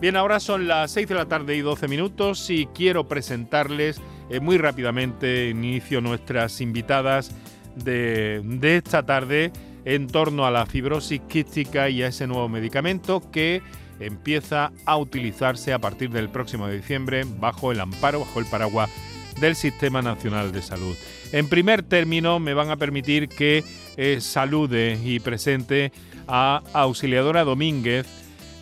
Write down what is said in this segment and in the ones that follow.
Bien, ahora son las 6 de la tarde y 12 minutos y quiero presentarles eh, muy rápidamente, inicio nuestras invitadas de, de esta tarde en torno a la fibrosis quística y a ese nuevo medicamento que empieza a utilizarse a partir del próximo diciembre bajo el amparo, bajo el paraguas del Sistema Nacional de Salud. En primer término, me van a permitir que eh, salude y presente a Auxiliadora Domínguez,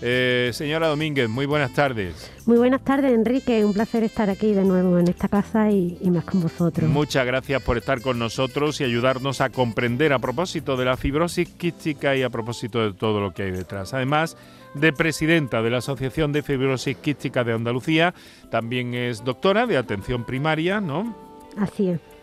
eh, señora Domínguez, muy buenas tardes. Muy buenas tardes, Enrique. Un placer estar aquí de nuevo en esta casa y, más con vosotros. Muchas gracias por estar con nosotros y ayudarnos a comprender a propósito de la fibrosis quística y a propósito de todo lo que hay detrás. Además de presidenta de la Asociación de Fibrosis Quística de Andalucía, también es doctora de atención primaria, ¿no? Así es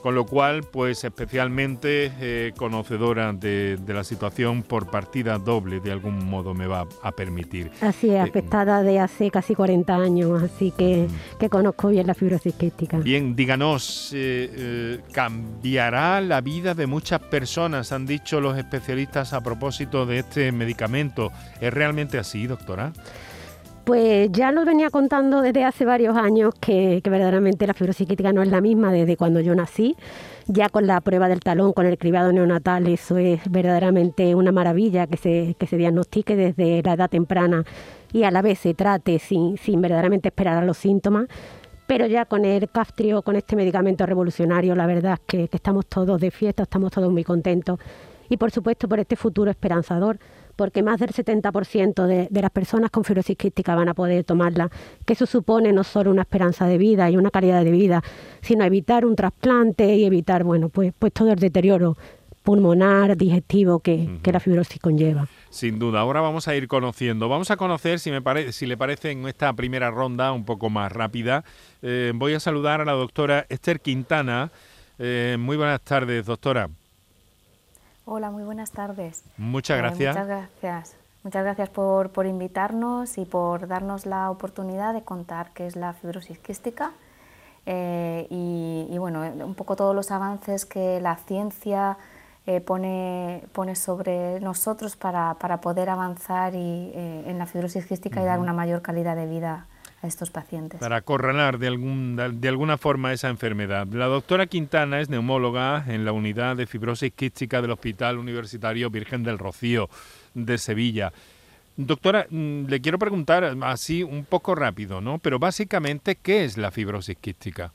con lo cual, pues especialmente eh, conocedora de, la situación por partida doble, de algún modo me va a permitir. Así es, eh, afectada de hace casi 40 años, así que, que conozco bien la fibrosis quística. Bien, díganos, eh, ¿cambiará la vida de muchas personas? Han dicho los especialistas a propósito de este medicamento. ¿Es realmente así, doctora? Pues ya lo venía contando desde hace varios años que, verdaderamente la fibrosis quística no es la misma desde cuando yo nací. Ya con la prueba del talón, con el cribado neonatal, eso es verdaderamente una maravilla que se, que se diagnostique desde la edad temprana y a la vez se trate sin, sin verdaderamente esperar a los síntomas. Pero ya con el Caftrio, con este medicamento revolucionario, la verdad es que, que estamos todos de fiesta, estamos todos muy contentos. Y por supuesto por este futuro esperanzador porque más del 70% de, de, las personas con fibrosis quística van a poder tomarla, que eso supone no solo una esperanza de vida y una calidad de vida, sino evitar un trasplante y evitar, bueno, pues, pues todo el deterioro pulmonar, digestivo que, que, la fibrosis conlleva. Sin duda, ahora vamos a ir conociendo. Vamos a conocer, si, me parece, si le parece, en esta primera ronda un poco más rápida. Eh, voy a saludar a la doctora Esther Quintana. Eh, muy buenas tardes, doctora. Hola, muy buenas tardes. Muchas eh, gracias. muchas gracias. Muchas gracias por, por, invitarnos y por darnos la oportunidad de contar qué es la fibrosis quística eh, y, bueno, un poco todos los avances que la ciencia eh, pone, pone sobre nosotros para, para poder avanzar y, en la fibrosis quística y dar una mayor calidad de vida a estos pacientes. Para acorralar de, algún, de alguna forma esa enfermedad. La doctora Quintana es neumóloga en la unidad de fibrosis quística del Hospital Universitario Virgen del Rocío de Sevilla. Doctora, mm, le quiero preguntar así un poco rápido, ¿no? Pero básicamente, ¿qué es la fibrosis quística?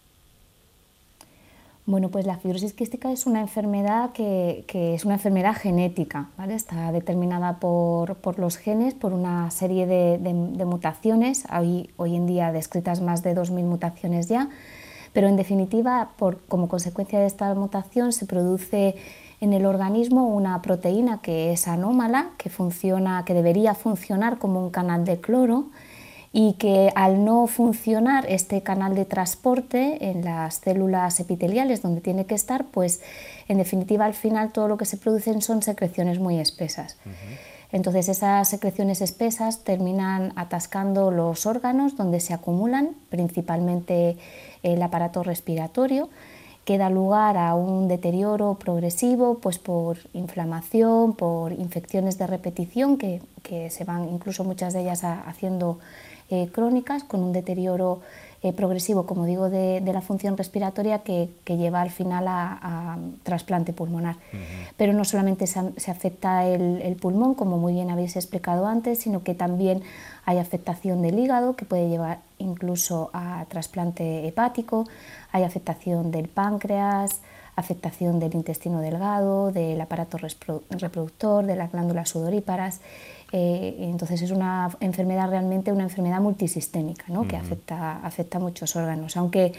Bueno, pues la fibrosis quística es una enfermedad que, es una enfermedad genética, está determinada por, los genes, por una serie de, mutaciones, hoy, hoy, en día descritas más de 2.000 mutaciones ya, pero en definitiva, por, como consecuencia de esta mutación se produce en el organismo una proteína que es anómala, que, funciona, que debería funcionar como un canal de cloro, y que al no funcionar este canal de transporte en las células epiteliales donde tiene que estar, pues en definitiva al final todo lo que se producen son secreciones muy espesas. Entonces esas secreciones espesas terminan atascando los órganos donde se acumulan, principalmente el aparato respiratorio, que da lugar a un deterioro progresivo pues por inflamación, por infecciones de repetición que, que se van incluso muchas de ellas haciendo eh, crónicas con un deterioro eh, progresivo, como digo, de, la función respiratoria que, lleva al final a, trasplante pulmonar. Pero no solamente se, afecta el, pulmón, como muy bien habéis explicado antes, sino que también hay afectación del hígado, que puede llevar incluso a trasplante hepático, hay afectación del páncreas, afectación del intestino delgado, del aparato reproductor, de las glándulas sudoríparas eh, entonces es una enfermedad realmente una enfermedad multisistémica ¿no? que afecta, afecta a muchos órganos, aunque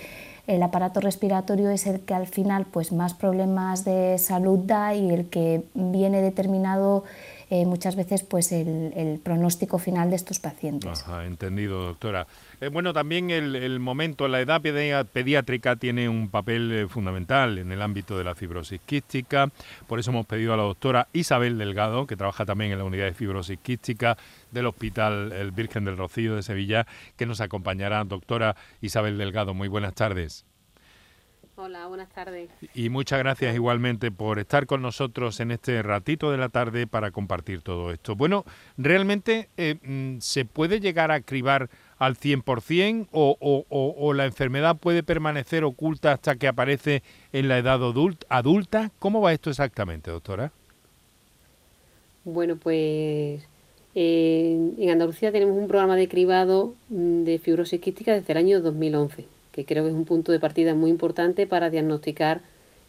el aparato respiratorio es el que al final pues, más problemas de salud da y el que viene determinado eh, muchas veces pues el, pronóstico final de estos pacientes. Entendido, doctora. Eh, bueno, también el, momento, la edad pediátrica tiene un papel eh, fundamental en el ámbito de la fibrosis quística. Por eso hemos pedido a la doctora Isabel Delgado, que trabaja también en la unidad de fibrosis quística del Hospital El Virgen del Rocío de Sevilla, que nos acompañará. Doctora Isabel Delgado, muy buenas tardes. Hola, buenas tardes. Y muchas gracias igualmente por estar con nosotros en este ratito de la tarde para compartir todo esto. Bueno, ¿realmente eh, mm, se puede llegar a cribar al 100% o, o, o, la enfermedad puede permanecer oculta hasta que aparece en la edad adulta? ¿Cómo va esto exactamente, doctora? Bueno, pues eh, en Andalucía tenemos un programa de cribado mm, de fibrosis quística desde el año 2011 que creo que es un punto de partida muy importante para diagnosticar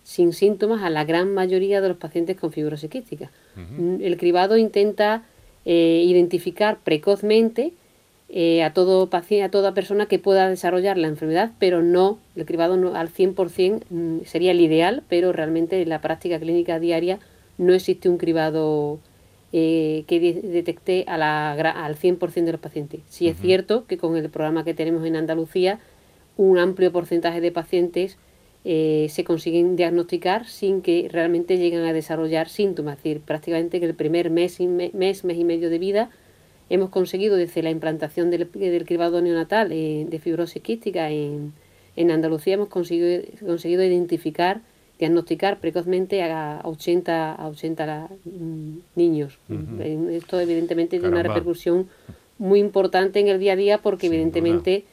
sin síntomas a la gran mayoría de los pacientes con fibrosis quística. Mm, el cribado intenta eh, identificar precozmente eh, a, todo paciente, a toda persona que pueda desarrollar la enfermedad, pero no, el cribado no, al 100% mm, sería el ideal, pero realmente en la práctica clínica diaria no existe un cribado eh, que detecte a la, al 100% de los pacientes. Sí es cierto que con el programa que tenemos en Andalucía un amplio porcentaje de pacientes eh, se consiguen diagnosticar sin que realmente lleguen a desarrollar síntomas. Es decir, prácticamente que el primer mes, mes, mes y medio de vida hemos conseguido desde la implantación del, del cribado neonatal eh, de fibrosis quística en, en Andalucía, hemos conseguido, conseguido identificar, diagnosticar precozmente a 80, a 80 mm, niños. Esto evidentemente tiene una repercusión muy importante en el día a día porque evidentemente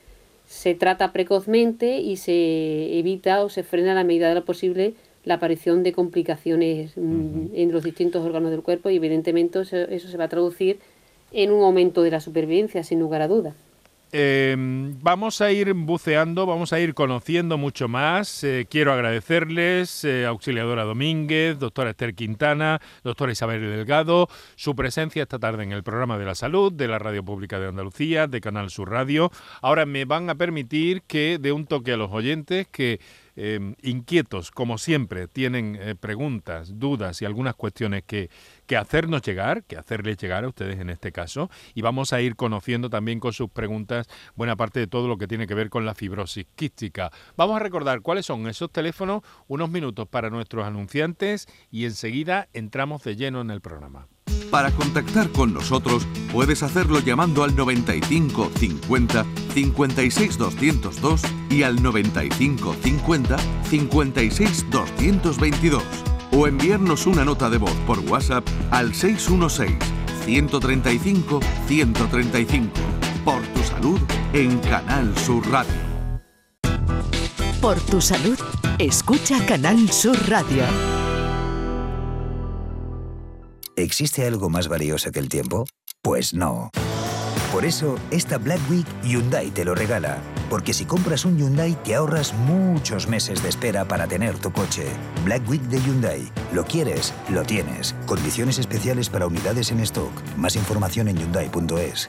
se trata precozmente y se evita o se frena a la medida de lo posible la aparición de complicaciones mm, en los distintos órganos del cuerpo y evidentemente eso, se va a traducir en un aumento de la supervivencia, sin lugar a dudas. Em, vamos a ir buceando, vamos a ir conociendo mucho más. Eh, quiero agradecerles, eh, auxiliadora Domínguez, doctora Esther Quintana, doctora Isabel Delgado, su presencia esta tarde en el programa de la salud de la Radio Pública de Andalucía, de Canal Sur Radio. Ahora me van a permitir que dé un toque a los oyentes que Em, inquietos, como siempre, tienen eh, preguntas, dudas y algunas cuestiones que, que hacernos llegar, que hacerles llegar a ustedes en este caso, y vamos a ir conociendo también con sus preguntas buena parte de todo lo que tiene que ver con la fibrosis quística. Vamos a recordar cuáles son esos teléfonos, unos minutos para nuestros anunciantes y enseguida entramos de lleno en el programa. Para contactar con nosotros puedes hacerlo llamando al 95 50 56 202 y al 95 50 56 222 o enviarnos una nota de voz por WhatsApp al 616 135 135. Por tu salud en Canal Sur Radio. Por tu salud, escucha Canal Sur Radio. ¿Existe algo más valioso que el tiempo? Pues no. Por eso, esta Black Week Hyundai te lo regala. Porque si compras un Hyundai te ahorras muchos meses de espera para tener tu coche. Black Week de Hyundai. Lo quieres, lo tienes. Condiciones especiales para unidades en stock. Más información en hyundai.es.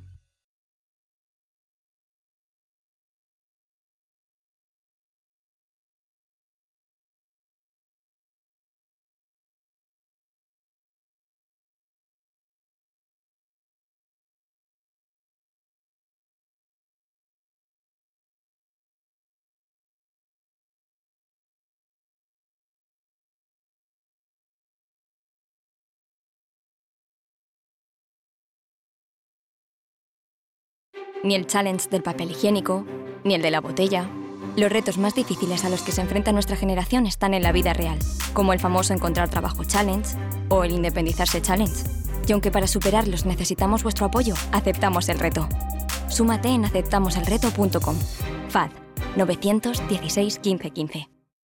Ni el challenge del papel higiénico, ni el de la botella. Los retos más difíciles a los que se enfrenta nuestra generación están en la vida real, como el famoso encontrar trabajo challenge o el independizarse challenge. Y aunque para superarlos necesitamos vuestro apoyo, aceptamos el reto. Súmate en aceptamoselreto.com. FAD 916 1515.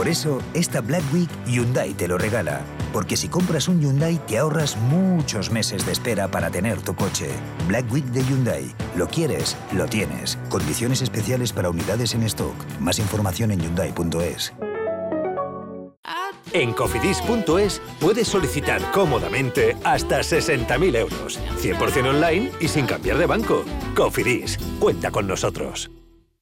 Por eso, esta Black Week Hyundai te lo regala. Porque si compras un Hyundai te ahorras muchos meses de espera para tener tu coche. Black Week de Hyundai. Lo quieres, lo tienes. Condiciones especiales para unidades en stock. Más información en hyundai.es. En cofidis.es puedes solicitar cómodamente hasta 60.000 euros. 100% online y sin cambiar de banco. Cofidis, cuenta con nosotros.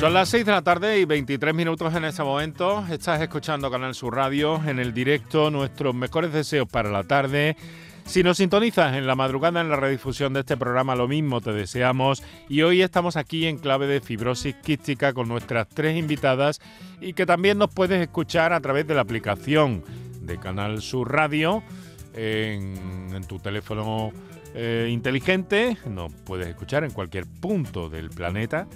Son las 6 de la tarde y 23 minutos en este momento. Estás escuchando Canal Sur Radio en el directo. Nuestros mejores deseos para la tarde. Si nos sintonizas en la madrugada en la redifusión de este programa, lo mismo te deseamos. Y hoy estamos aquí en clave de fibrosis quística con nuestras tres invitadas y que también nos puedes escuchar a través de la aplicación de Canal Sur Radio en, tu teléfono eh, inteligente. Nos puedes escuchar en cualquier punto del planeta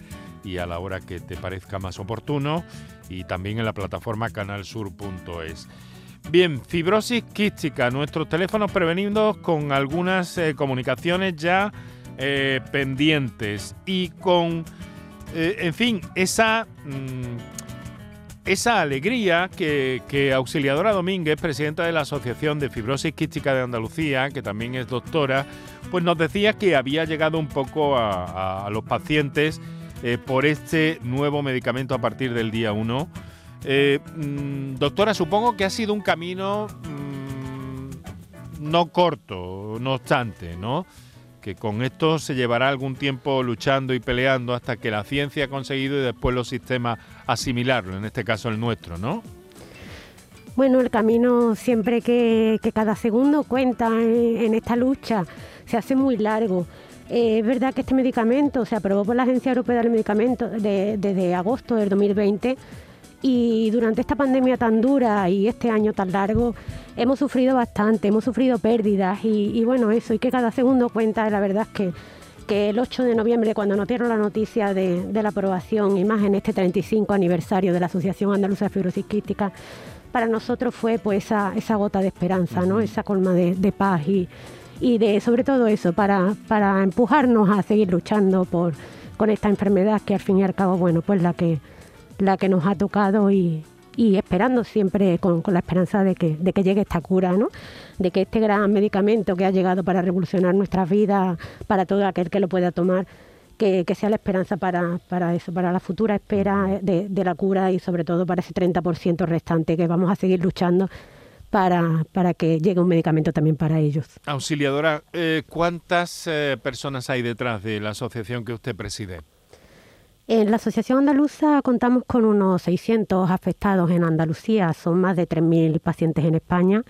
y a la hora que te parezca más oportuno y también en la plataforma canalsur.es. Bien, fibrosis quística, nuestros teléfonos prevenidos con algunas eh, comunicaciones ya eh, pendientes y con, eh, en fin, esa, mm, esa alegría que, que, Auxiliadora Domínguez, presidenta de la Asociación de Fibrosis Quística de Andalucía, que también es doctora, pues nos decía que había llegado un poco a, los pacientes eh, por este nuevo medicamento a partir del día 1. Eh, mmm, doctora, supongo que ha sido un camino mmm, no corto, no obstante, ¿no? Que con esto se llevará algún tiempo luchando y peleando hasta que la ciencia ha conseguido y después los sistemas asimilarlo, en este caso el nuestro, ¿no? Bueno, el camino siempre que, cada segundo cuenta en, en esta lucha se hace muy largo. Eh, es verdad que este medicamento se aprobó por la Agencia Europea del Medicamento desde de, de agosto del 2020 y durante esta pandemia tan dura y este año tan largo hemos sufrido bastante, hemos sufrido pérdidas y, y bueno, eso, y que cada segundo cuenta, la verdad es que, que el 8 de noviembre, cuando nos dieron la noticia de, de, la aprobación y más en este 35 aniversario de la Asociación Andaluza de Fibrosis Quística, para nosotros fue pues esa, esa gota de esperanza, ¿no? esa colma de, de paz y y de sobre todo eso, para, para empujarnos a seguir luchando por, con esta enfermedad que al fin y al cabo, bueno, pues la que, la que nos ha tocado y, esperando siempre con, la esperanza de que, de que llegue esta cura, ¿no? de que este gran medicamento que ha llegado para revolucionar nuestras vidas, para todo aquel que lo pueda tomar, que, sea la esperanza para, para, eso, para la futura espera de la cura y sobre todo para ese 30% restante que vamos a seguir luchando para, para, que llegue un medicamento también para ellos. Auxiliadora, eh, ¿cuántas eh, personas hay detrás de la asociación que usted preside? En la Asociación Andaluza contamos con unos 600 afectados en Andalucía, son más de 3.000 pacientes en España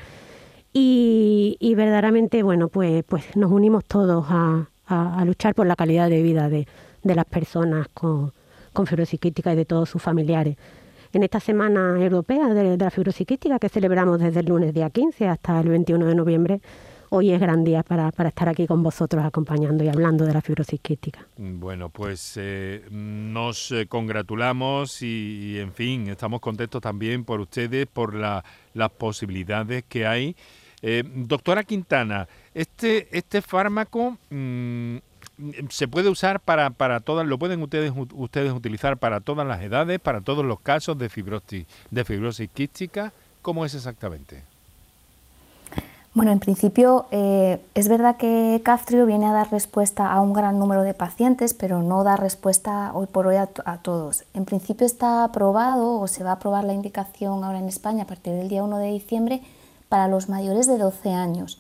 y, y, verdaderamente, bueno, pues, pues nos unimos todos a, a, a luchar por la calidad de vida de, de las personas con, con fibrosis y de todos sus familiares. En esta Semana Europea de, la Fibrosis Quística que celebramos desde el lunes día 15 hasta el 21 de noviembre hoy es gran día para, estar aquí con vosotros acompañando y hablando de la fibrosis quística. Bueno, pues eh, nos eh, congratulamos y, en fin, estamos contentos también por ustedes, por las posibilidades que hay. Eh, doctora Quintana, este, este fármaco mm, se puede usar para, para todas, lo pueden ustedes, ustedes utilizar para todas las edades, para todos los casos de fibrosis, de fibrosis quística. ¿Cómo es exactamente? Bueno, en principio eh, es verdad que Caftrio viene a dar respuesta a un gran número de pacientes, pero no da respuesta hoy por hoy a, todos. En principio está aprobado o se va a aprobar la indicación ahora en España a partir del día 1 de diciembre para los mayores de 12 años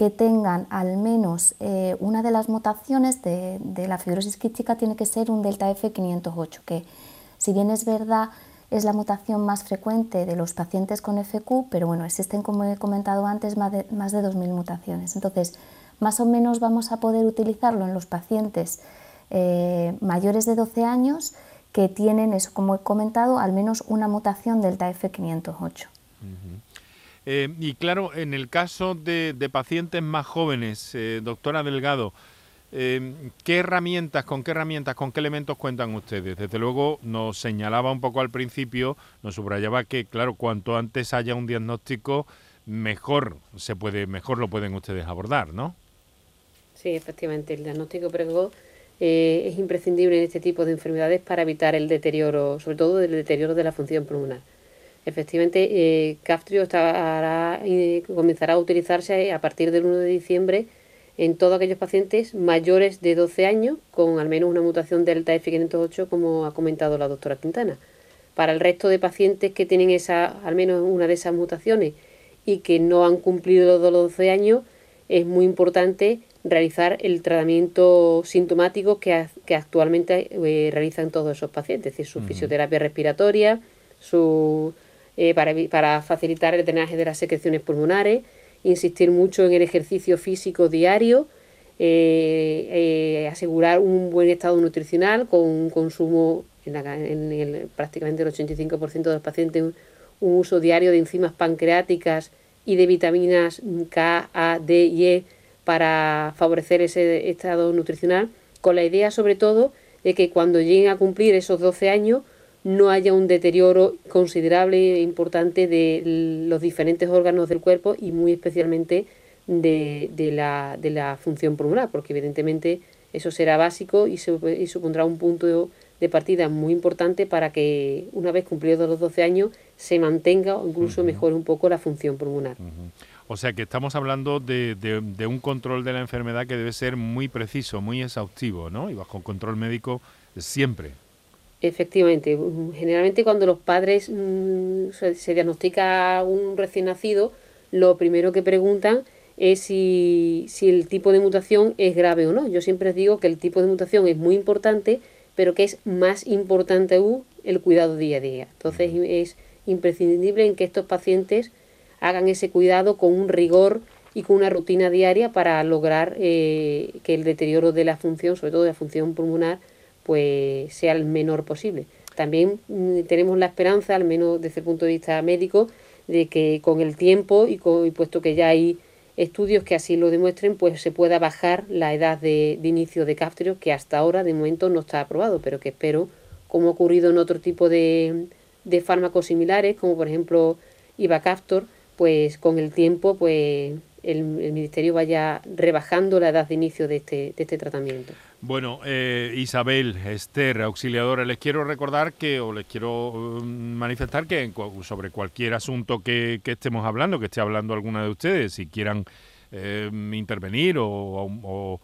que tengan al menos eh, una de las mutaciones de, de la fibrosis quística tiene que ser un delta F508, que si bien es verdad es la mutación más frecuente de los pacientes con FQ, pero bueno, existen, como he comentado antes, más de, más de 2.000 mutaciones. Entonces, más o menos vamos a poder utilizarlo en los pacientes eh, mayores de 12 años que tienen, eso como he comentado, al menos una mutación del TAF508. Eh, y claro, en el caso de, pacientes más jóvenes, eh, doctora Delgado, Em, ¿Qué herramientas, con qué herramientas, con qué elementos cuentan ustedes? Desde luego nos señalaba un poco al principio, nos subrayaba que, claro, cuanto antes haya un diagnóstico, mejor se puede, mejor lo pueden ustedes abordar, ¿no? Sí, efectivamente, el diagnóstico precoz eh, es imprescindible en este tipo de enfermedades para evitar el deterioro, sobre todo el deterioro de la función pulmonar. Efectivamente, eh, Caftrio eh, comenzará a utilizarse a partir del 1 de diciembre en todos aquellos pacientes mayores de 12 años con al menos una mutación delta F508, como ha comentado la doctora Quintana. Para el resto de pacientes que tienen esa, al menos una de esas mutaciones y que no han cumplido los 12 años, es muy importante realizar el tratamiento sintomático que, que actualmente eh, realizan todos esos pacientes, es decir, su fisioterapia respiratoria, su, eh, para, facilitar el drenaje de las secreciones pulmonares, insistir mucho en el ejercicio físico diario, eh, eh, asegurar un buen estado nutricional con un consumo, en, el, prácticamente el 85% de los pacientes, un, uso diario de enzimas pancreáticas y de vitaminas K, A, D y E para favorecer ese estado nutricional, con la idea sobre todo de que cuando lleguen a cumplir esos 12 años no haya un deterioro considerable e importante de los diferentes órganos del cuerpo y muy especialmente de, de, la, de la función pulmonar, porque evidentemente eso será básico y, se, y supondrá un punto de partida muy importante para que una vez cumplidos los 12 años se mantenga o incluso mejore un poco la función pulmonar. O sea que estamos hablando de, de, de, un control de la enfermedad que debe ser muy preciso, muy exhaustivo, ¿no? Y bajo control médico siempre. Efectivamente, generalmente cuando los padres mm, se, diagnostica un recién nacido, lo primero que preguntan es si, si, el tipo de mutación es grave o no. Yo siempre digo que el tipo de mutación es muy importante, pero que es más importante aún el cuidado día a día. Entonces es imprescindible en que estos pacientes hagan ese cuidado con un rigor y con una rutina diaria para lograr eh, que el deterioro de la función, sobre todo de la función pulmonar, pues sea el menor posible. También mm, tenemos la esperanza, al menos desde el punto de vista médico, de que con el tiempo y, puesto que ya hay estudios que así lo demuestren, pues se pueda bajar la edad de, inicio de Caftrio, que hasta ahora de momento no está aprobado, pero que espero, como ha ocurrido en otro tipo de, de fármacos similares, como por ejemplo Ibacaftor, pues con el tiempo pues el, Ministerio vaya rebajando la edad de inicio de este, de este tratamiento. Bueno, eh, Isabel, Esther, auxiliadora, les quiero recordar que, o les quiero um, manifestar que sobre cualquier asunto que, estemos hablando, que esté hablando alguna de ustedes, si quieran eh, intervenir o,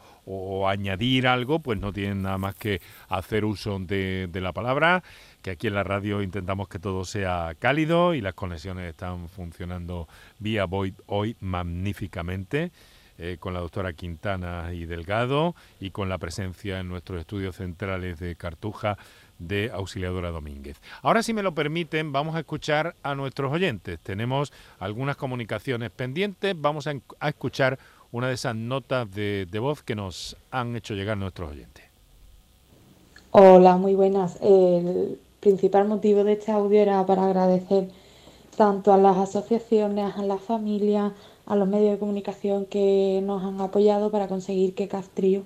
añadir algo, pues no tienen nada más que hacer uso de, de la palabra, que aquí en la radio intentamos que todo sea cálido y las conexiones están funcionando vía Void hoy magníficamente. Eh, con la doctora Quintana y Delgado y con la presencia en nuestros estudios centrales de Cartuja de Auxiliadora Domínguez. Ahora, si me lo permiten, vamos a escuchar a nuestros oyentes. Tenemos algunas comunicaciones pendientes. Vamos a, escuchar una de esas notas de, voz que nos han hecho llegar nuestros oyentes. Hola, muy buenas. El principal motivo de este audio era para agradecer tanto a las asociaciones, a las familias, a los medios de comunicación que nos han apoyado para conseguir que Castrillo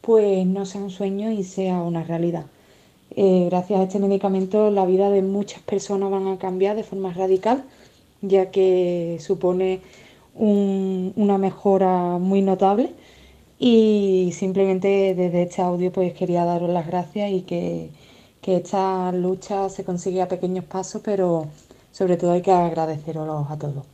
pues no sea un sueño y sea una realidad. Eh, gracias a este medicamento la vida de muchas personas van a cambiar de forma radical, ya que supone una mejora muy notable y simplemente desde este audio pues quería daros las gracias y que, que esta lucha se consigue a pequeños pasos, pero sobre todo hay que agradeceros a todos.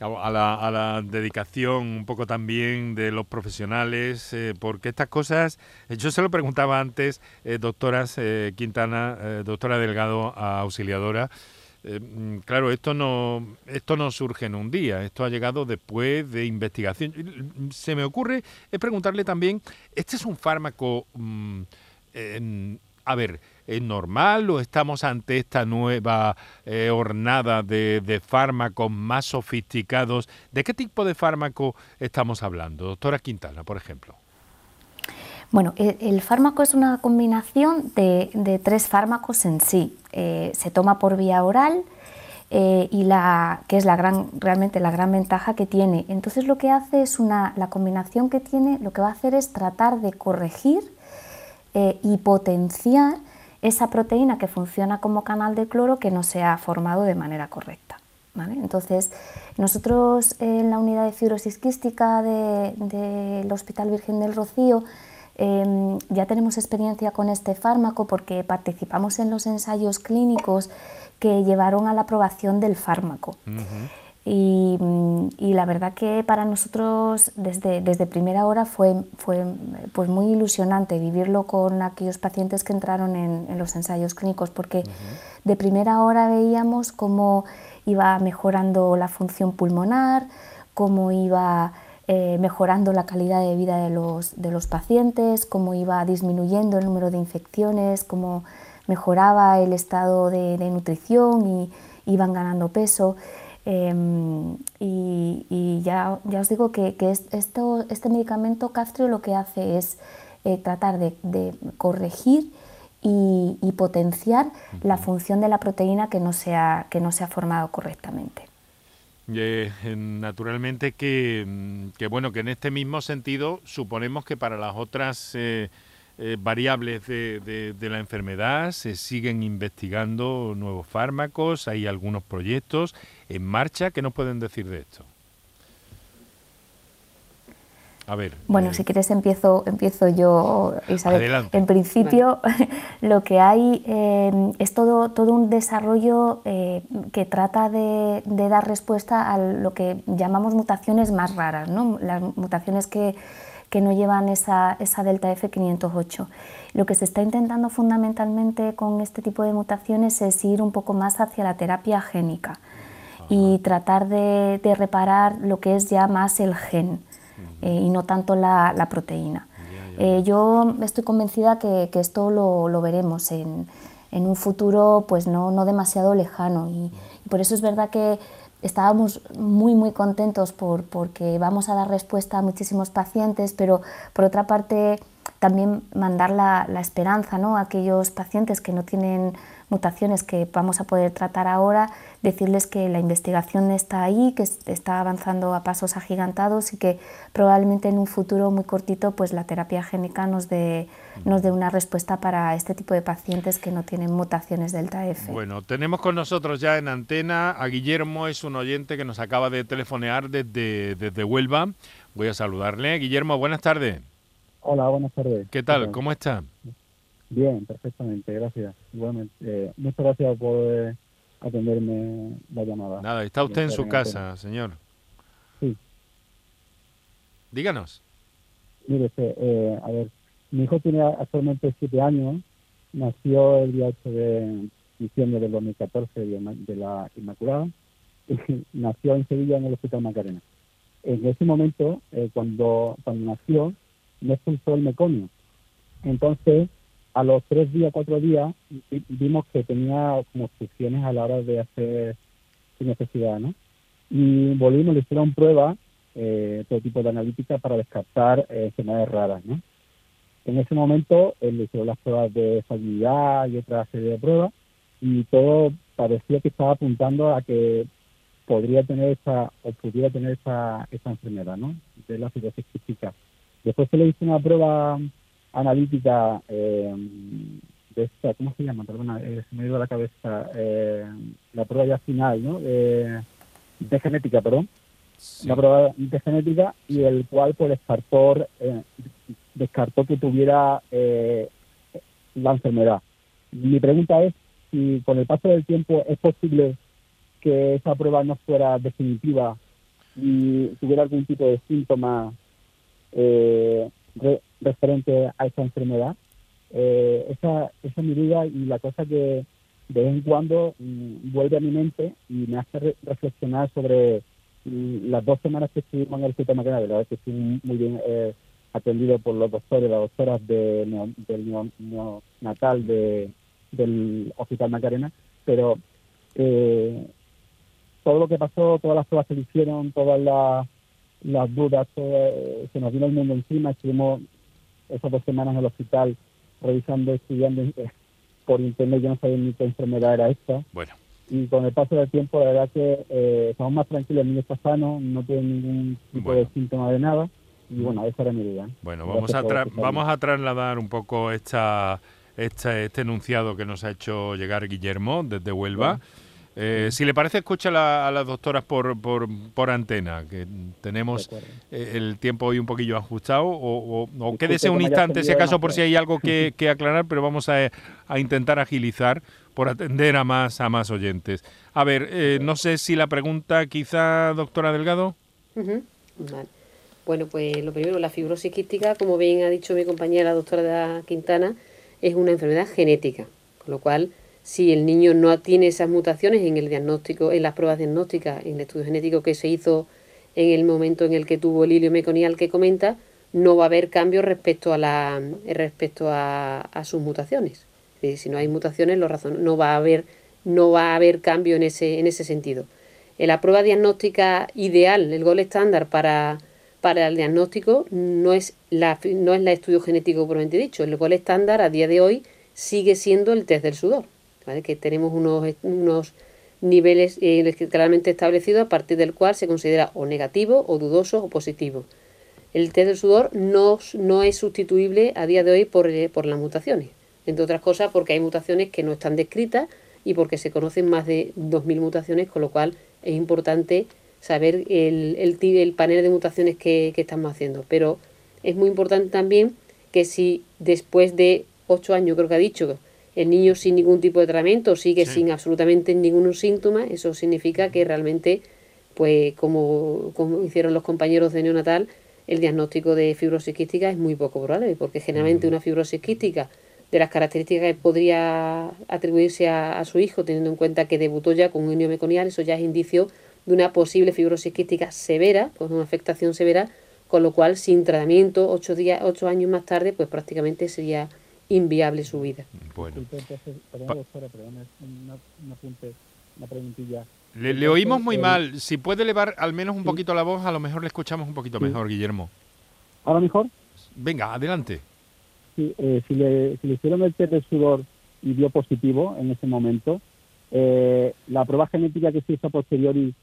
A la, a la, dedicación un poco también de los profesionales, eh, porque estas cosas, eh, yo se lo preguntaba antes, eh, doctoras Quintana, doctora Delgado, auxiliadora, mm, claro, esto no, esto no surge en un día, esto ha llegado después de investigación. Se me ocurre es preguntarle también, ¿este es un fármaco, mm, a ver, ¿Es normal o estamos ante esta nueva eh, hornada de, fármacos más sofisticados? ¿De qué tipo de fármaco estamos hablando? Doctora Quintana, por ejemplo. Bueno, el, fármaco es una combinación de, tres fármacos en sí. Eh, se toma por vía oral, eh, y la, que es la gran, realmente la gran ventaja que tiene. Entonces lo que hace es una, la combinación que tiene, lo que va a hacer es tratar de corregir y potenciar esa proteína que funciona como canal de cloro que no se ha formado de manera correcta. Entonces, nosotros en la unidad de fibrosis quística del Hospital Virgen del Rocío em, ya tenemos experiencia con este fármaco porque participamos en los ensayos clínicos que llevaron a la aprobación del fármaco. Y, la verdad que para nosotros desde, desde primera hora fue, fue pues muy ilusionante vivirlo con aquellos pacientes que entraron en, los ensayos clínicos, porque de primera hora veíamos cómo iba mejorando la función pulmonar, cómo iba eh, mejorando la calidad de vida de los, de los pacientes, cómo iba disminuyendo el número de infecciones, cómo mejoraba el estado de, de nutrición y iban ganando peso. Em, y, ya, ya, os digo que, esto, este medicamento Castrio lo que hace es eh, tratar de, corregir y, potenciar la función de la proteína que no se ha, que no se ha formado correctamente. Eh, naturalmente que, que, bueno que en este mismo sentido suponemos que para las otras eh, eh, variables de, la enfermedad, se siguen investigando nuevos fármacos, hay algunos proyectos en marcha. ¿Qué nos pueden decir de esto? A ver. Bueno, eh, si quieres empiezo, empiezo yo, Isabel. En principio, lo que hay eh, es todo, todo un desarrollo que trata de, de, dar respuesta a lo que llamamos mutaciones más raras, ¿no? Las mutaciones que que no llevan esa, esa delta F508. Lo que se está intentando fundamentalmente con este tipo de mutaciones es ir un poco más hacia la terapia génica y tratar de, reparar lo que es ya más el gen eh, y no tanto la, proteína. Eh, yo estoy convencida que, esto lo, veremos en, un futuro pues no, no demasiado lejano y, por eso es verdad que estábamos muy, muy contentos por, porque vamos a dar respuesta a muchísimos pacientes, pero por otra parte también mandar la, la esperanza ¿no? a aquellos pacientes que no tienen mutaciones que vamos a poder tratar ahora, decirles que la investigación está ahí, que está avanzando a pasos agigantados y que probablemente en un futuro muy cortito pues la terapia génica nos dé, nos dé una respuesta para este tipo de pacientes que no tienen mutaciones delta F. Bueno, tenemos con nosotros ya en antena a Guillermo, es un oyente que nos acaba de telefonear desde, desde Huelva. Voy a saludarle. Guillermo, buenas tardes. Hola, buenas tardes. ¿Qué tal? ¿Cómo está? Bien, perfectamente, gracias. Igualmente, eh, muchas gracias por eh, atenderme la llamada. Nada, está usted en su casa, señor. Sí. Díganos. Mire, eh, a ver, mi hijo tiene actualmente siete años, nació el día 8 de diciembre del 2014 de la Inmaculada, y nació en Sevilla en el Hospital Macarena. En ese momento, eh, cuando, cuando nació, no expulsó el meconio. Entonces, a los tres días, cuatro días, vimos que tenía como obstrucciones a la hora de hacer su necesidad, ¿no? Y volvimos, le hicieron pruebas, eh, todo tipo de analítica para descartar eh, enfermedades raras, ¿no? en ese momento él le hicieron las pruebas de salubridad y otra serie de pruebas y todo parecía que estaba apuntando a que podría tener esa o pudiera tener esa, esa enfermedad, ¿no? De la fibrosis quística. Después se le hizo una prueba analítica eh, de esta, ¿cómo se llama? Perdona, eh, se me ha ido a la cabeza, eh, la prueba ya final, ¿no? de genética, perdón. La prueba de genética y el cual pues descartó, descartó que tuviera la enfermedad. Mi pregunta es si con el paso del tiempo es posible que esa prueba no fuera definitiva y tuviera algún tipo de síntoma eh, referente a esa enfermedad. Eh, esa, esa es mi duda y la cosa que de vez en cuando mm, vuelve a mi mente y me hace reflexionar sobre mm, las dos semanas que estuvimos en el Hospital Macarena, de verdad que estoy muy bien eh, atendido por los doctores, las doctoras de del neonatal de, del Hospital Macarena, pero eh, todo lo que pasó, todas las pruebas que hicieron, todas las, dudas, se nos vino el mundo encima, estuvimos esas dos semanas en el hospital revisando, estudiando eh, por internet, yo no sabía ni qué enfermedad era esta. Bueno. Y con el paso del tiempo, la verdad que eh, estamos más tranquilos, el niño está sano, no tiene ningún tipo de síntoma de nada. Y bueno, esa era mi idea. Bueno, vamos a, vamos a trasladar un poco esta, esta, este enunciado que nos ha hecho llegar Guillermo desde Huelva. Eh, si le parece, escucha a las doctoras por, por, por, antena, que tenemos eh, el tiempo hoy un poquillo ajustado, o, o, quédese un instante, si acaso, por si hay algo que, aclarar, pero vamos a, intentar agilizar por atender a más, a más oyentes. A ver, eh, no sé si la pregunta, quizá, doctora Delgado. Bueno, pues lo primero, la fibrosis quística, como bien ha dicho mi compañera doctora Quintana, es una enfermedad genética, con lo cual si el niño no tiene esas mutaciones en el diagnóstico, en las pruebas diagnósticas, en el estudio genético que se hizo en el momento en el que tuvo el hilio meconial que comenta, no va a haber cambio respecto a la respecto a, sus mutaciones. si no hay mutaciones, lo razón, no va a haber no va a haber cambio en ese en ese sentido. En la prueba diagnóstica ideal, el gol estándar para para el diagnóstico no es la no es la estudio genético propiamente dicho. El gol estándar a día de hoy sigue siendo el test del sudor que tenemos unos, unos niveles eh, claramente establecidos a partir del cual se considera o negativo o dudoso o positivo. El test del sudor no, no es sustituible a día de hoy por, eh, por las mutaciones, entre otras cosas porque hay mutaciones que no están descritas y porque se conocen más de 2.000 mutaciones, con lo cual es importante saber el, el, el panel de mutaciones que, que estamos haciendo. Pero es muy importante también que si después de 8 años, creo que ha dicho, el niño sin ningún tipo de tratamiento sigue sin absolutamente ningún síntoma, eso significa que realmente, pues como, como hicieron los compañeros de neonatal, el diagnóstico de fibrosis quística es muy poco probable, porque generalmente una fibrosis quística de las características que podría atribuirse a, su hijo, teniendo en cuenta que debutó ya con un niño meconial, eso ya es indicio de una posible fibrosis quística severa, con una afectación severa, con lo cual sin tratamiento, ocho, días, ocho años más tarde, pues prácticamente sería inviable su vida. Bueno. una, preguntilla. Le, oímos muy mal. Si puede elevar al menos un poquito la voz, a lo mejor le escuchamos un poquito mejor, Guillermo. ¿Ahora mejor? Venga, adelante. Sí, eh, si, le, si le hicieron el test de sudor y dio positivo en ese momento, eh, la prueba genética que se hizo a posteriori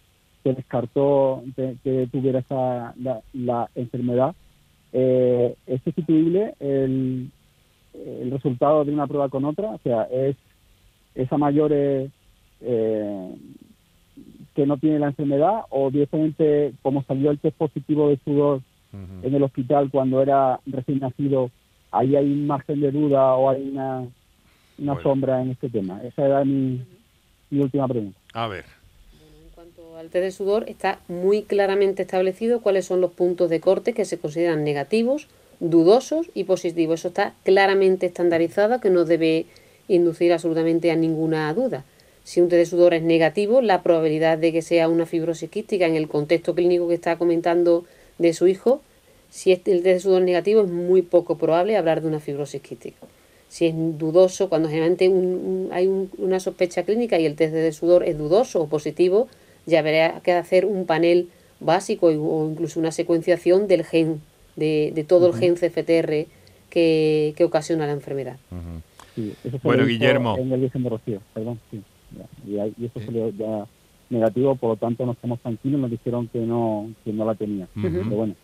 que descartó que tuviera esa, la, enfermedad, eh, ¿es sustituible el, el resultado de una prueba con otra, o sea, es esa mayor eh, que no tiene la enfermedad o directamente como salió el test positivo de sudor en el hospital cuando era recién nacido, ahí hay un margen de duda o hay una, una sombra en este tema. Esa era mi, mi última pregunta. A ver. En cuanto al test de sudor, está muy claramente establecido cuáles son los puntos de corte que se consideran negativos dudosos y positivos. Eso está claramente estandarizado, que no debe inducir absolutamente a ninguna duda. Si un test de sudor es negativo, la probabilidad de que sea una fibrosis quística en el contexto clínico que está comentando de su hijo, si el test de sudor es negativo, es muy poco probable hablar de una fibrosis quística. Si es dudoso, cuando generalmente hay una sospecha clínica y el test de sudor es dudoso o positivo, ya habrá que hacer un panel básico o incluso una secuenciación del gen de, todo el gen CFTR que, que ocasiona la enfermedad. Sí, eso se Bueno, Guillermo. En el Virgen de Rocío, perdón, sí. Ya, Y, y eso salió ya negativo, por lo tanto nos estamos tranquilos, nos dijeron que no, que no la tenía. Pero bueno,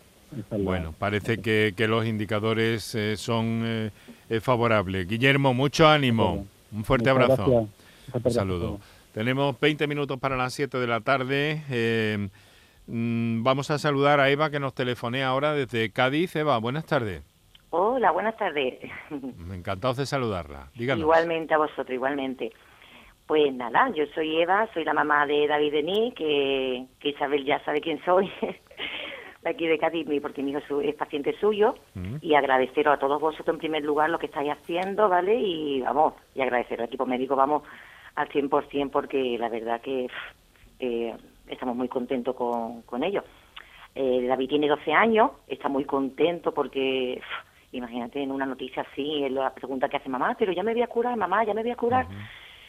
Bueno, parece que, que los indicadores eh, son eh, eh, favorables. Guillermo, mucho ánimo. Un fuerte Muchas abrazo. gracias. Un saludo. Tenemos 20 minutos para las 7 de la tarde. Eh, vamos a saludar a Eva que nos telefonea ahora desde Cádiz. Eva, buenas tardes. Hola, buenas tardes. Encantado de saludarla. Díganos. Igualmente a vosotros, igualmente. Pues nada, yo soy Eva, soy la mamá de David Denis, que, que Isabel ya sabe quién soy, de aquí de Cádiz, mi- porque mi hijo su- es paciente suyo, y agradeceros a todos vosotros en primer lugar lo que estáis haciendo, ¿vale? Y vamos, y agradecer al equipo médico, vamos, al 100% porque la verdad que eh, estamos muy contentos con, con ellos. Eh, David tiene 12 años, está muy contento porque, pff, imagínate, en una noticia así, es la pregunta que hace mamá, pero ya me voy a curar, mamá, ya me voy a curar.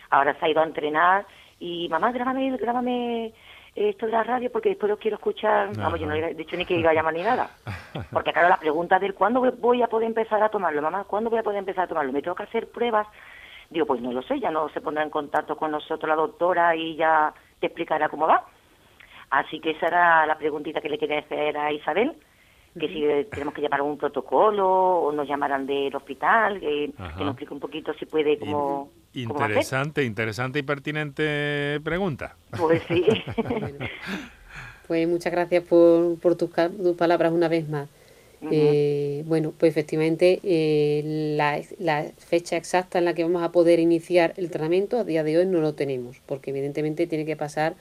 Ahora se ha ido a entrenar y, mamá, grábame, grábame esto de la radio porque después lo quiero escuchar. Vamos, yo no he dicho ni que iba a llamar ni nada. Porque claro, la pregunta del cuándo voy a poder empezar a tomarlo, mamá, ¿cuándo voy a poder empezar a tomarlo? ¿Me tengo que hacer pruebas? Digo, pues no lo sé, ya no se pondrá en contacto con nosotros la doctora y ya te explicará cómo va. Así que esa era la preguntita que le quería hacer a Isabel, que si tenemos que llevar algún protocolo o nos llamarán del hospital, que, que nos explique un poquito si puede hacer. Interesante, interesante y pertinente pregunta. Pues sí. Pues muchas gracias por, por tus, ca- tus palabras una vez más. Eh, bueno, pues efectivamente eh, la, la fecha exacta en la que vamos a poder iniciar el tratamiento a día de hoy no lo tenemos, porque evidentemente tiene que pasar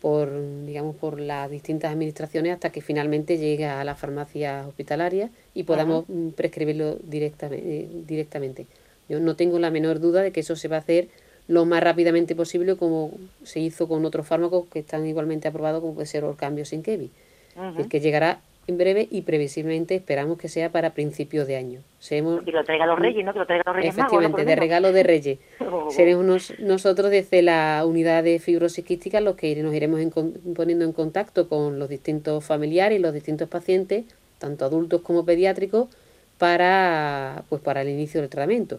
por, digamos, por las distintas administraciones hasta que finalmente llegue a la farmacia hospitalaria y podamos mm, prescribirlo directamente, directamente. Yo no tengo la menor duda de que eso se va a hacer lo más rápidamente posible como se hizo con otros fármacos que están igualmente aprobados como puede ser Orcambio sin Kevi. Ujú. Es que llegará en breve y previsiblemente esperamos que sea para principios de año. Seremos, Que lo traiga los reyes, ¿no? Que lo traiga los reyes magos, ¿no? Efectivamente, de regalo de Reyes. Oh. Seremos nos- nosotros desde la unidad de fibrosis quística los que nos iremos en poniendo en contacto con los distintos familiares y los distintos pacientes, tanto adultos como pediátricos, para, pues, para el inicio del tratamiento.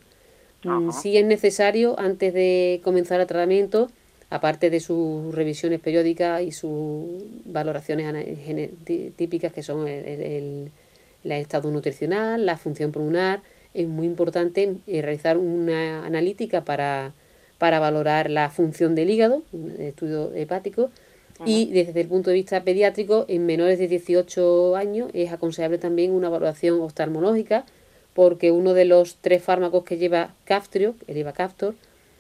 Mm, Si es necesario, antes de comenzar el tratamiento, aparte de sus revisiones periódicas y sus valoraciones típicas que son el, el- estado nutricional, la función pulmonar, es muy importante eh, realizar una analítica para, para valorar la función del hígado, un estudio hepático, y desde el punto de vista pediátrico, en menores de 18 años es aconsejable también una evaluación oftalmológica, porque uno de los tres fármacos que lleva Caftrio, el Ivacaftor,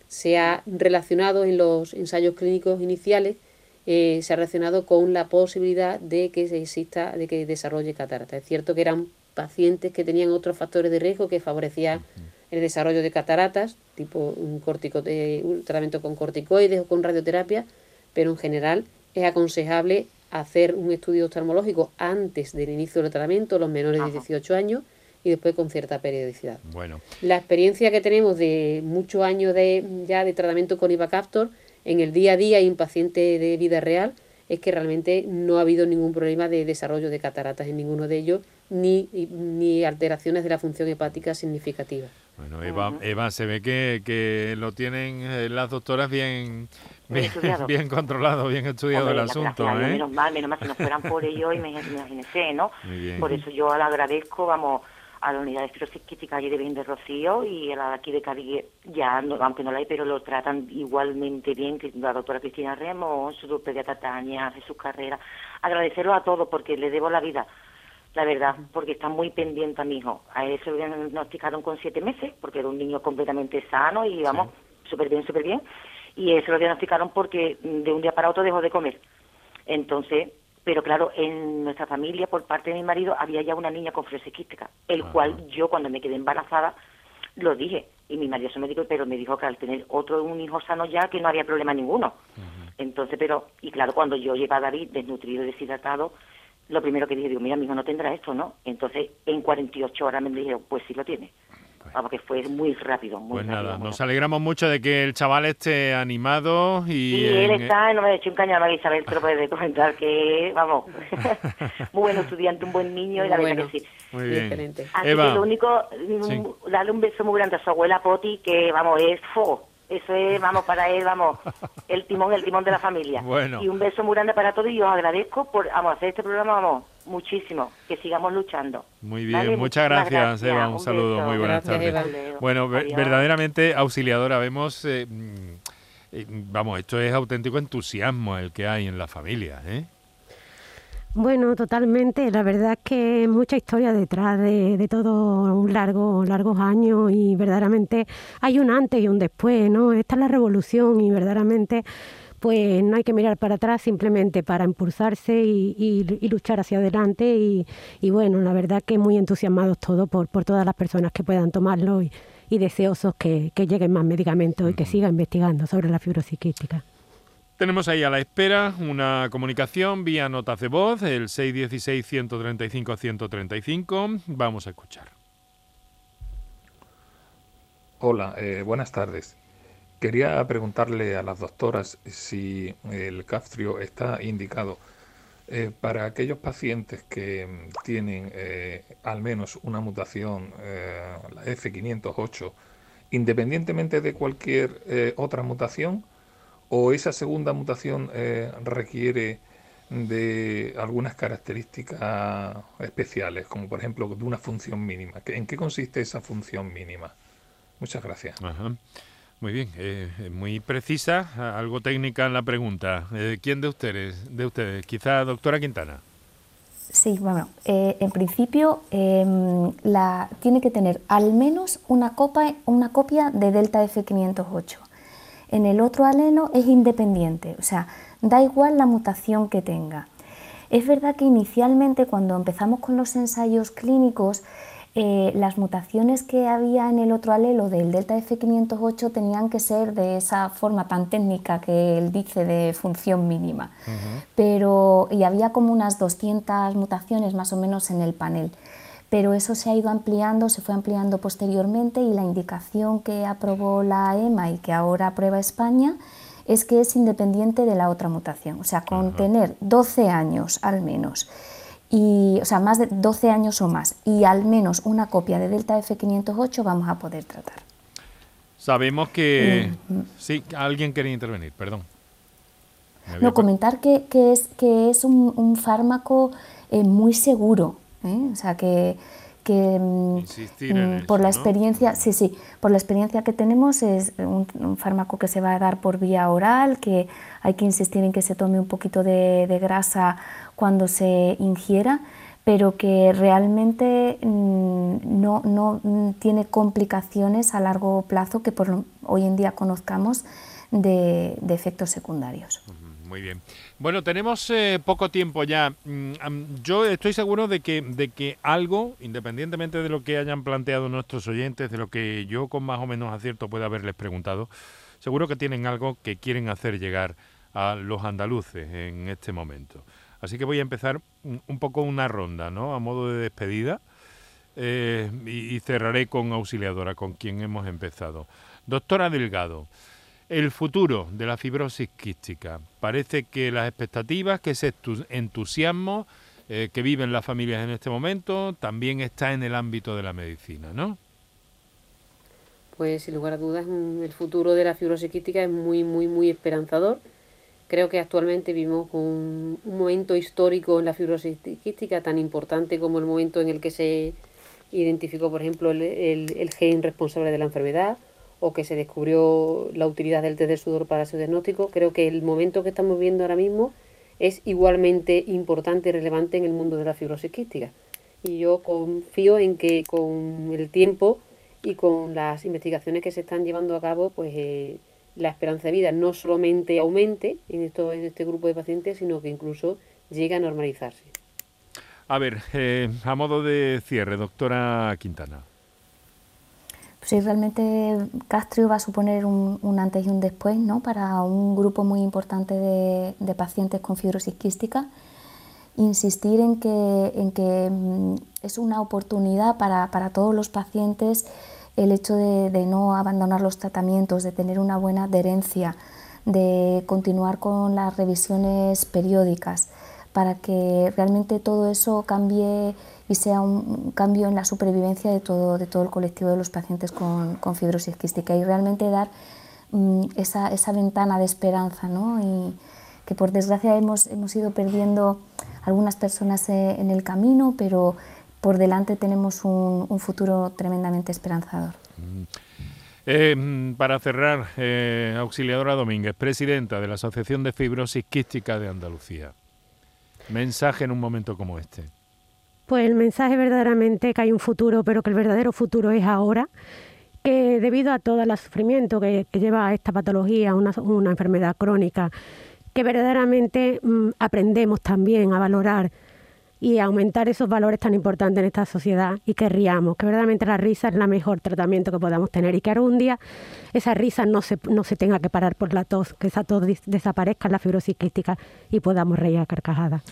se ha relacionado en los ensayos clínicos iniciales, eh, se ha relacionado con la posibilidad de que se exista, de que desarrolle catarata. Es cierto que eran pacientes que tenían otros factores de riesgo que favorecían el desarrollo de cataratas, tipo un, cortico, eh, un tratamiento con corticoides o con radioterapia, pero en general es aconsejable hacer un estudio oftalmológico antes del inicio del tratamiento, los menores de 18 años, y después con cierta periodicidad. Bueno, La experiencia que tenemos de muchos años de, ya de tratamiento con Ivacaftor en el día a día y en pacientes de vida real es que realmente no ha habido ningún problema de desarrollo de cataratas en ninguno de ellos, ni, ni alteraciones de la función hepática significativas. bueno Eva, Eva, se ve que, que lo tienen eh, las doctoras bien, bien, bien controlado, bien estudiado Hombre, el la- asunto. la- la- ¿eh? Menos mal, menos mal, si no fueran por ello, imagínese, ¿no? Muy bien. Por eso yo le agradezco, vamos, a la unidad de quística allí de Bien de Rocío y a la de aquí de Cádiz, ya, no- aunque no la hay, pero lo tratan igualmente bien, que la doctora Cristina Remos, su pediatra Tania, Jesús Carrera. Agradecerlo a todos porque le debo la vida, la verdad, porque está muy pendiente a mi hijo. A él se lo diagnosticaron con siete meses, porque era un niño completamente sano y vamos, súper bien, súper bien. Y él se lo diagnosticaron porque de un día para otro dejó de comer. Entonces, pero claro, en nuestra familia, por parte de mi marido, había ya una niña con fibrosis quística, el cual yo cuando me quedé embarazada lo dije. Y mi marido se me dijo, pero me dijo que al tener otro, un hijo sano ya, que no había problema ninguno. Entonces, pero, y claro, cuando yo llevé a David desnutrido y deshidratado, lo primero que dije, digo, mira, mi hijo no tendrá esto, ¿no? Entonces, en 48 horas me dijeron, pues sí lo tiene. Vamos, que fue muy rápido. Muy pues rápido, nada, muy nos alegramos mucho de que el chaval esté animado y... Sí, él está, no me ha hecho un cañón, Isabel, te lo puedes comentar, que, vamos, muy buen estudiante, un buen niño, y la verdad que sí. Muy bien. Excelente. Así Eva, que lo único, mm, Sí. darle un beso muy grande a su abuela Poti, que, vamos, es fuego. Eso es, vamos, para él, vamos, el timón, el timón de la familia. Bueno. Y un beso muy grande para todos y os agradezco por, vamos, hacer este programa, vamos, muchísimo. Que sigamos luchando. Muy bien, Vale, muchas gracias, Eva. Un, Un saludo, beso. muy buenas Gracias, tardes. Eva. Bueno, Adiós. verdaderamente auxiliadora, vemos, eh, mm, eh, vamos, esto es auténtico entusiasmo el que hay en la familia, ¿eh? Bueno, totalmente. La verdad es que mucha historia detrás de, de todo un largo, largos años y verdaderamente hay un antes y un después, ¿no? Esta es la revolución y verdaderamente pues no hay que mirar para atrás simplemente para impulsarse y, y- y luchar hacia adelante y, y bueno, la verdad que muy entusiasmados todos por, por todas las personas que puedan tomarlo y, y deseosos que, que lleguen más medicamentos y que siga investigando sobre la fibrosiquística. Tenemos ahí a la espera una comunicación vía notas de voz, el 616-135-135. Vamos a escuchar. Hola, eh, buenas tardes. Quería preguntarle a las doctoras si el Caftrio está indicado eh, para aquellos pacientes que mm, tienen eh, al menos una mutación, eh, la F508, independientemente de cualquier eh, otra mutación, o esa segunda mutación eh, requiere de algunas características especiales, como por ejemplo de una función mínima. ¿En qué consiste esa función mínima? Muchas gracias. Ajá. Muy bien, eh, eh, muy precisa, algo técnica en la pregunta. Eh, ¿Quién de ustedes? De ustedes, quizá doctora Quintana. Sí, bueno, en principio em, la, tiene que tener al menos una, copa, una copia de Delta F508. En el otro alelo es independiente, o sea, da igual la mutación que tenga. Es verdad que inicialmente cuando empezamos con los ensayos clínicos, eh, las mutaciones que había en el otro alelo del delta F508 tenían que ser de esa forma tan técnica que él dice de función mínima pero y había como unas 200 mutaciones más o menos en el panel. Pero eso se ha ido ampliando, se fue ampliando posteriormente y la indicación que aprobó la EMA y que ahora aprueba España es que es independiente de la otra mutación. O sea, con tener 12 años al menos, y, o sea, más de 12 años o más, y al menos una copia de Delta F508 vamos a poder tratar. Sabemos que... Mm, Sí, alguien quería intervenir, perdón. No, comentar que, que es, que es un, un fármaco eh, muy seguro, ¿eh? o sea que, que mm, Insistir en mm, eso, por la ¿no? experiencia, sí, sí, por la experiencia que tenemos es un, un fármaco que se va a dar por vía oral, que hay que insistir en que se tome un poquito de, de grasa cuando se ingiera, pero que realmente mm, no, no mm, tiene complicaciones a largo plazo que por hoy en día conozcamos de, efectos secundarios. Muy bien. Bueno, tenemos eh, poco tiempo ya. Mm, Yo estoy seguro de que, de que algo, independientemente de lo que hayan planteado nuestros oyentes, de lo que yo con más o menos acierto pueda haberles preguntado, seguro que tienen algo que quieren hacer llegar a los andaluces en este momento. Así que voy a empezar un, poco una ronda, ¿no? A modo de despedida. eh, y, cerraré con Auxiliadora, con quien hemos empezado. Doctora Delgado, el futuro de la fibrosis quística. Parece que las expectativas, que ese entu- entusiasmo eh, que viven las familias en este momento, también está en el ámbito de la medicina, ¿no? Pues sin lugar a dudas el futuro de la fibrosis quística es muy, muy, muy esperanzador. Creo que actualmente vivimos con un momento histórico en la fibrosis quística tan importante como el momento en el que se identificó, por ejemplo, el, el- gen responsable de la enfermedad o que se descubrió la utilidad del test de sudor para su diagnóstico. Creo que el momento que estamos viviendo ahora mismo es igualmente importante y relevante en el mundo de la fibrosis quística. Y yo confío en que con el tiempo y con las investigaciones que se están llevando a cabo, pues eh, la esperanza de vida no solamente aumente en, esto, en este grupo de pacientes, sino que incluso llegue a normalizarse. A ver, eh, a modo de cierre, doctora Quintana. Sí, realmente Castrio va a suponer un, un antes y un después ¿no? para un grupo muy importante de, de pacientes con fibrosis quística. Insistir en que, en que mm, es una oportunidad para, para todos los pacientes el hecho de, no abandonar los tratamientos, de tener una buena adherencia, de continuar con las revisiones periódicas, para que realmente todo eso cambie y sea un cambio en la supervivencia de todo, de todo el colectivo de los pacientes con, con fibrosis quística y realmente dar mm, esa, esa, ventana de esperanza, ¿no? y que por desgracia hemos, hemos ido perdiendo algunas personas eh, en el camino, pero por delante tenemos un, futuro tremendamente esperanzador. Mm. Eh, mm, para cerrar, eh, Auxiliadora Domínguez, presidenta de la Asociación de Fibrosis Quística de Andalucía. Mensaje en un momento como este. Pues el mensaje verdaderamente que hay un futuro, pero que el verdadero futuro es ahora, que debido a todo el sufrimiento que, lleva esta patología, una, una enfermedad crónica, que verdaderamente mm, aprendemos también a valorar y aumentar esos valores tan importantes en esta sociedad y que riamos, que verdaderamente la risa es el mejor tratamiento que podamos tener y que algún día esa risa no se, no se tenga que parar por la tos, que esa tos desaparezca en la fibrosis quística y podamos reír a carcajadas.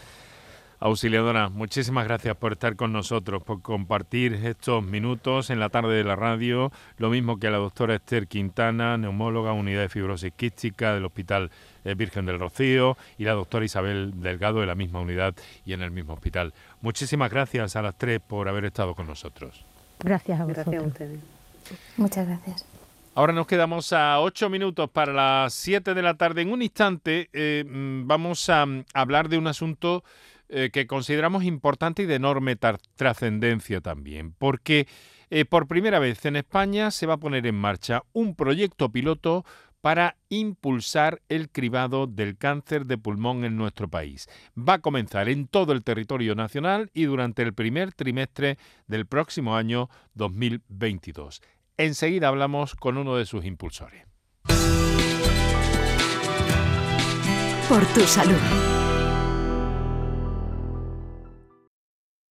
Auxiliadora, muchísimas gracias por estar con nosotros, por compartir estos minutos en la tarde de la radio, lo mismo que a la doctora Esther Quintana, neumóloga, unidad de fibrosis quística del Hospital eh, Virgen del Rocío, y la doctora Isabel Delgado de la misma unidad y en el mismo hospital. Muchísimas gracias a las tres por haber estado con nosotros. Gracias a vosotros. Gracias a ustedes. Muchas gracias. Ahora nos quedamos a ocho minutos para las siete de la tarde. En un instante eh, mm, vamos a hablar de un asunto eh, que consideramos importante y de enorme trascendencia también, porque eh, por primera vez en España se va a poner en marcha un proyecto piloto para impulsar el cribado del cáncer de pulmón en nuestro país. Va a comenzar en todo el territorio nacional y durante el primer trimestre del próximo año 2022. Enseguida hablamos con uno de sus impulsores. Por tu salud.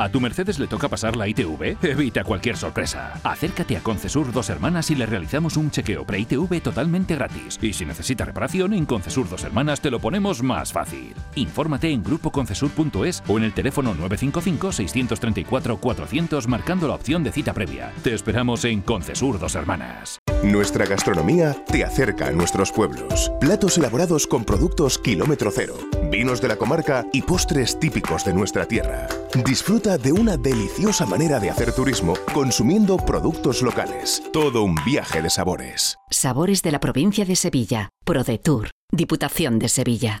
¿A tu Mercedes le toca pasar la ITV? Evita cualquier sorpresa. Acércate a Concesur Dos Hermanas y le realizamos un chequeo pre-ITV totalmente gratis. Y si necesita reparación, en Concesur Dos Hermanas te lo ponemos más fácil. Infórmate en grupoconcesur.es o en el teléfono 955-634-400 marcando la opción de cita previa. Te esperamos en Concesur Dos Hermanas. Nuestra gastronomía te acerca a nuestros pueblos. Platos elaborados con productos kilómetro cero, vinos de la comarca y postres típicos de nuestra tierra. Disfruta de una deliciosa manera de hacer turismo consumiendo productos locales. Todo un viaje de sabores. Sabores de la provincia de Sevilla. ProDetour. Diputación de Sevilla.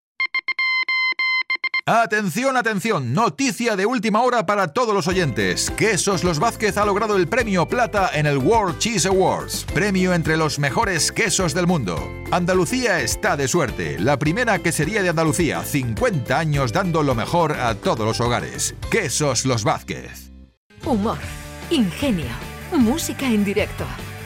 Atención, atención, noticia de última hora para todos los oyentes. Quesos Los Vázquez ha logrado el premio plata en el World Cheese Awards, premio entre los mejores quesos del mundo. Andalucía está de suerte, la primera quesería de Andalucía, 50 años dando lo mejor a todos los hogares. Quesos Los Vázquez. Humor, ingenio, música en directo,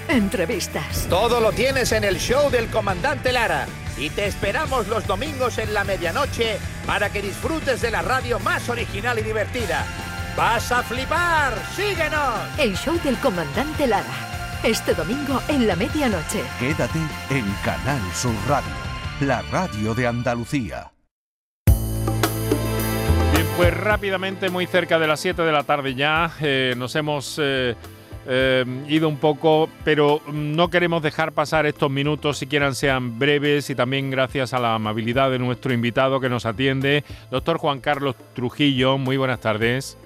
entrevistas. Todo lo tienes en el show del comandante Lara y te esperamos los domingos en la medianoche para que disfrutes de la radio más original y divertida. ¡Vas a flipar! ¡Síguenos! El show del comandante Lara. Este domingo en la medianoche. Quédate en Canal Sur Radio, la radio de Andalucía. Bien, pues rápidamente, muy cerca de las 7 de la tarde ya, eh, nos hemos... Eh, eh, ido un poco, pero no queremos dejar pasar estos minutos, si quieran sean breves, y también gracias a la amabilidad de nuestro invitado que nos atiende, doctor Juan Carlos Trujillo. Muy buenas tardes.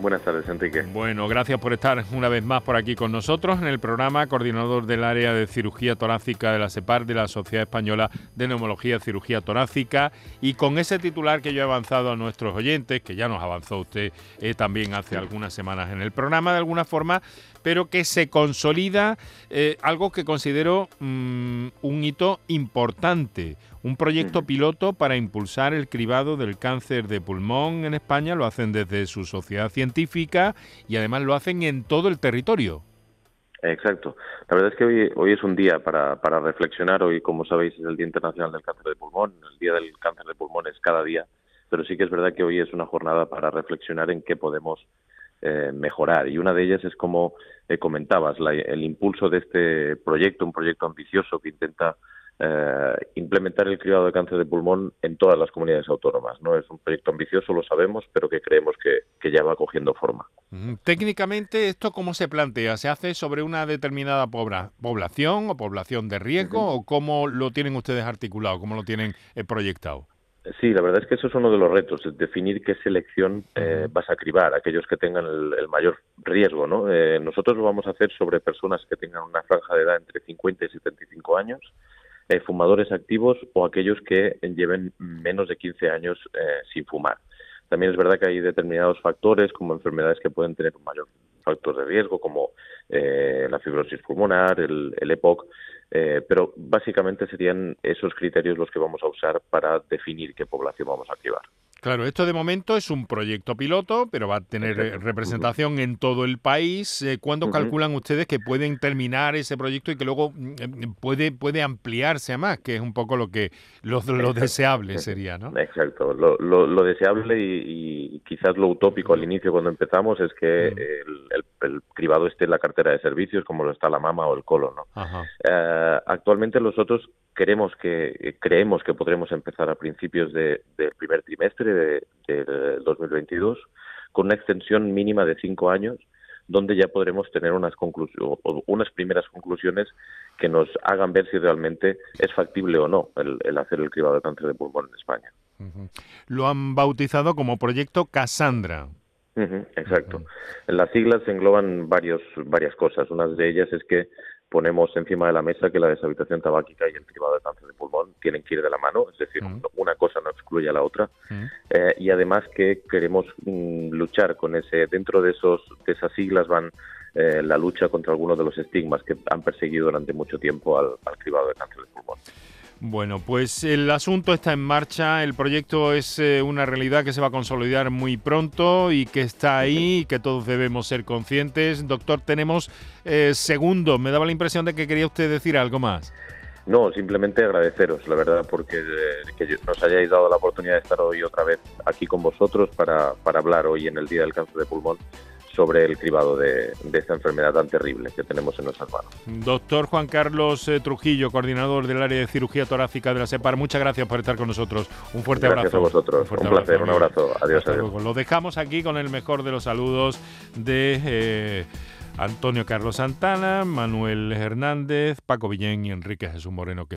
Buenas tardes, Enrique. Bueno, gracias por estar una vez más por aquí con nosotros en el programa, coordinador del área de cirugía torácica de la SEPAR, de la Sociedad Española de Neumología y Cirugía Torácica, y con ese titular que yo he avanzado a nuestros oyentes, que ya nos avanzó usted eh, también hace algunas semanas en el programa de alguna forma, pero que se consolida eh, algo que considero mm, un hito importante un proyecto piloto para impulsar el cribado del cáncer de pulmón en España. Lo hacen desde su sociedad científica y además lo hacen en todo el territorio. Exacto. La verdad es que hoy, hoy es un día para, para reflexionar. Hoy, como sabéis, es el Día Internacional del Cáncer de Pulmón. El Día del Cáncer de Pulmón es cada día, pero sí que es verdad que hoy es una jornada para reflexionar en qué podemos eh, mejorar. Y una de ellas es, como eh, comentabas, el impulso de este proyecto, un proyecto ambicioso que intenta eh, implementar el cribado de cáncer de pulmón en todas las comunidades autónomas. No es un proyecto ambicioso, lo sabemos, pero que creemos que, ya va cogiendo forma. Técnicamente, ¿esto cómo se plantea? ¿Se hace sobre una determinada población o población de riesgo o cómo lo tienen ustedes articulado, cómo lo tienen eh, proyectado? Sí, la verdad es que eso es uno de los retos, definir qué selección eh, vas a cribar, aquellos que tengan el, mayor riesgo. ¿no? nosotros lo vamos a hacer sobre personas que tengan una franja de edad entre 50 y 75 años, eh, fumadores activos o aquellos que lleven menos de 15 años eh, sin fumar. También es verdad que hay determinados factores como enfermedades que pueden tener un mayor factor de riesgo como eh, la fibrosis pulmonar, el, el EPOC, pero básicamente serían esos criterios los que vamos a usar para definir qué población vamos a activar. Claro, esto de momento es un proyecto piloto, pero va a tener eh, representación en todo el país. Eh, ¿Cuándo calculan ustedes que pueden terminar ese proyecto y que luego mm, em, puede, puede ampliarse a más, que es un poco lo que lo, deseable sería, ¿no? Exacto. Lo, lo, deseable y, quizás lo utópico al inicio cuando empezamos es que el, el, cribado esté en la cartera de servicios como lo está la mama o el colon, ¿no? Eh, actualmente nosotros queremos que creemos que podremos empezar a principios del primer trimestre de, del 2022 con una extensión mínima de cinco años donde ya podremos tener unas unas primeras conclusiones que nos hagan ver si realmente es factible o no el, hacer el cribado de cáncer de pulmón en España. Lo han bautizado como proyecto Cassandra. exacto. En las siglas se engloban varios, varias cosas. Una de ellas es que ponemos encima de la mesa que la deshabitación tabáquica y el cribado de cáncer de pulmón tienen que ir de la mano, es decir, una cosa no excluye a la otra, eh, y además que queremos mm, luchar con ese, dentro de, esos, de esas siglas van eh, la lucha contra algunos de los estigmas que han perseguido durante mucho tiempo al, al cribado de cáncer de pulmón. Bueno, pues el asunto está en marcha, el proyecto es eh, una realidad que se va a consolidar muy pronto y que está ahí y que todos debemos ser conscientes. Doctor, tenemos eh, segundos, me daba la impresión de que quería usted decir algo más. No, simplemente agradeceros, la verdad, porque eh, que nos hayáis dado la oportunidad de estar hoy otra vez aquí con vosotros para, para hablar hoy en el Día del Cáncer de Pulmón sobre el cribado de, esta enfermedad tan terrible que tenemos en nuestras manos. Doctor Juan Carlos eh, Trujillo, coordinador del área de cirugía torácica de la SEPAR, muchas gracias por estar con nosotros. Un fuerte abrazo. Gracias a vosotros. Un, placer, un abrazo. Adiós, adiós. Lo dejamos aquí con el mejor de los saludos de eh, Antonio Carlos Santana, Manuel Hernández, Paco Villén y Enrique Jesús Moreno.